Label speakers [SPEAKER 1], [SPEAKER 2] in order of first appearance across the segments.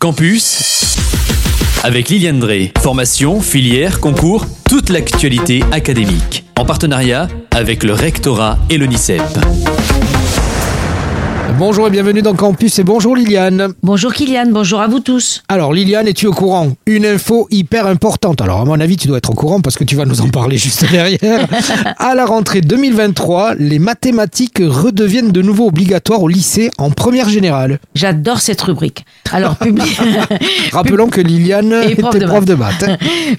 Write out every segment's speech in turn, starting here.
[SPEAKER 1] Campus avec Liliane Drey. Formation, filière, concours, toute l'actualité académique. En partenariat avec le rectorat et l'ONICEP.
[SPEAKER 2] Bonjour et bienvenue dans Campus et bonjour Liliane.
[SPEAKER 3] Bonjour Kylian, bonjour à vous tous.
[SPEAKER 2] Alors Liliane, es-tu au courant? Une info hyper importante. Alors à mon avis, tu dois être au courant parce que tu vas nous en parler juste derrière. à la rentrée 2023, les mathématiques redeviennent de nouveau obligatoires au lycée en première générale.
[SPEAKER 3] J'adore cette rubrique. Alors publié...
[SPEAKER 2] Rappelons que Liliane était
[SPEAKER 3] prof de
[SPEAKER 2] prof de maths.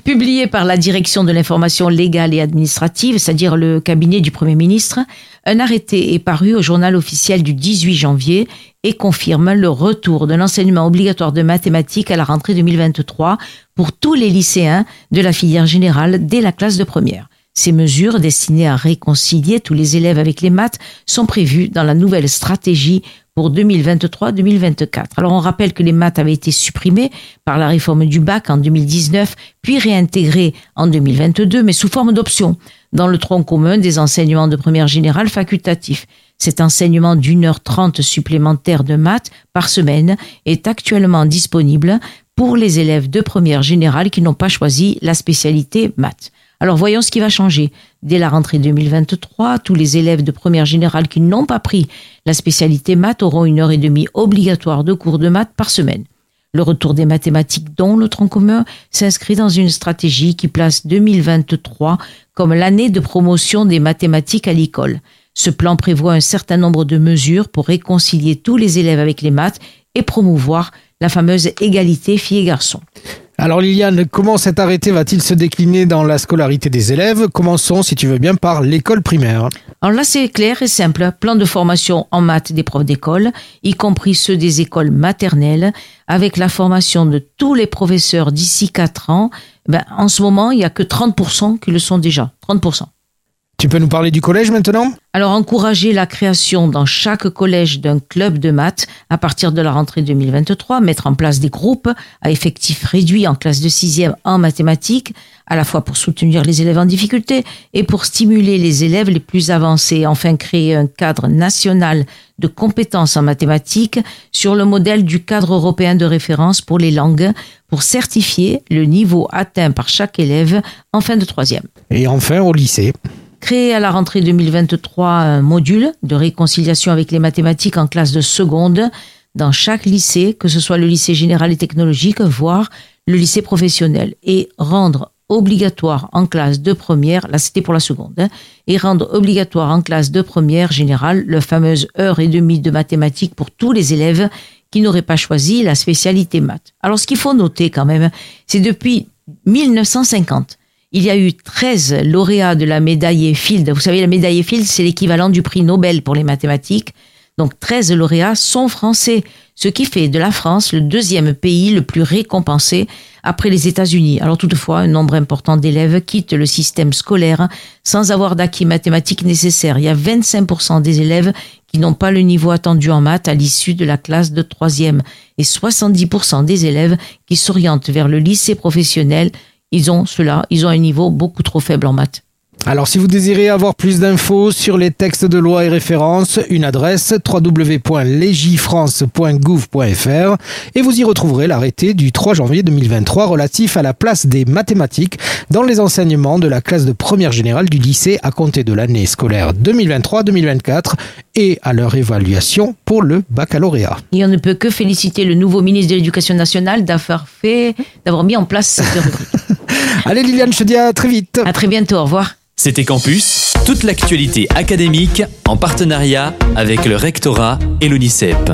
[SPEAKER 3] Publié par la Direction de l'information légale et administrative, c'est-à-dire le cabinet du Premier ministre, un arrêté est paru au journal officiel du 18 janvier et confirme le retour de l'enseignement obligatoire de mathématiques à la rentrée 2023 pour tous les lycéens de la filière générale dès la classe de première. Ces mesures destinées à réconcilier tous les élèves avec les maths sont prévues dans la nouvelle stratégie pour 2023-2024. Alors on rappelle que les maths avaient été supprimées par la réforme du bac en 2019, puis réintégrées en 2022, mais sous forme d'option dans le tronc commun des enseignements de première générale facultatifs. Cet enseignement d'une heure trente supplémentaire de maths par semaine est actuellement disponible pour les élèves de première générale qui n'ont pas choisi la spécialité maths. Alors voyons ce qui va changer. Dès la rentrée 2023, tous les élèves de première générale qui n'ont pas pris la spécialité maths auront une heure et demie obligatoire de cours de maths par semaine. Le retour des mathématiques dont le tronc commun s'inscrit dans une stratégie qui place 2023 comme l'année de promotion des mathématiques à l'école. Ce plan prévoit un certain nombre de mesures pour réconcilier tous les élèves avec les maths et promouvoir la fameuse égalité filles et garçons.
[SPEAKER 2] Alors Liliane, comment cet arrêté va-t-il se décliner dans la scolarité des élèves? Commençons, si tu veux bien, par l'école primaire.
[SPEAKER 3] Alors là, c'est clair et simple. Plan de formation en maths des profs d'école, y compris ceux des écoles maternelles, avec la formation de tous les professeurs d'ici 4 ans. Ben, en ce moment, il n'y a que 30% qui le sont déjà. 30%.
[SPEAKER 2] Tu peux nous parler du collège maintenant?
[SPEAKER 3] Alors, encourager la création dans chaque collège d'un club de maths à partir de la rentrée 2023, mettre en place des groupes à effectifs réduits en classe de sixième en mathématiques, à la fois pour soutenir les élèves en difficulté et pour stimuler les élèves les plus avancés. Enfin, créer un cadre national de compétences en mathématiques sur le modèle du cadre européen de référence pour les langues pour certifier le niveau atteint par chaque élève en fin de troisième
[SPEAKER 2] Et enfin au lycée.
[SPEAKER 3] Créer à la rentrée 2023 un module de réconciliation avec les mathématiques en classe de seconde dans chaque lycée, que ce soit le lycée général et technologique, voire le lycée professionnel, et rendre obligatoire en classe de première, là c'était pour la seconde, hein, et rendre obligatoire en classe de première générale la fameuse heure et demie de mathématiques pour tous les élèves qui n'auraient pas choisi la spécialité maths. Alors ce qu'il faut noter quand même, c'est depuis 1950, il y a eu 13 lauréats de la médaille Field. Vous savez, la médaille Field, c'est l'équivalent du prix Nobel pour les mathématiques. Donc 13 lauréats sont français, ce qui fait de la France le deuxième pays le plus récompensé après les États-Unis. Alors toutefois, un nombre important d'élèves quittent le système scolaire sans avoir d'acquis mathématiques nécessaires. Il y a 25% des élèves qui n'ont pas le niveau attendu en maths à l'issue de la classe de troisième et 70% des élèves qui s'orientent vers le lycée professionnel. Ils ont cela, ils ont un niveau beaucoup trop faible en maths.
[SPEAKER 2] Alors si vous désirez avoir plus d'infos sur les textes de loi et références, une adresse www.legifrance.gouv.fr et vous y retrouverez l'arrêté du 3 janvier 2023 relatif à la place des mathématiques dans les enseignements de la classe de première générale du lycée à compter de l'année scolaire 2023-2024 et à leur évaluation pour le baccalauréat.
[SPEAKER 3] Et on ne peut que féliciter le nouveau ministre de l'Éducation nationale d'avoir fait, d'avoir mis en place cette rubrique.
[SPEAKER 2] Allez Liliane, je te dis à très vite.
[SPEAKER 3] À très bientôt, au revoir.
[SPEAKER 1] C'était Campus, toute l'actualité académique en partenariat avec le rectorat et l'ONICEP.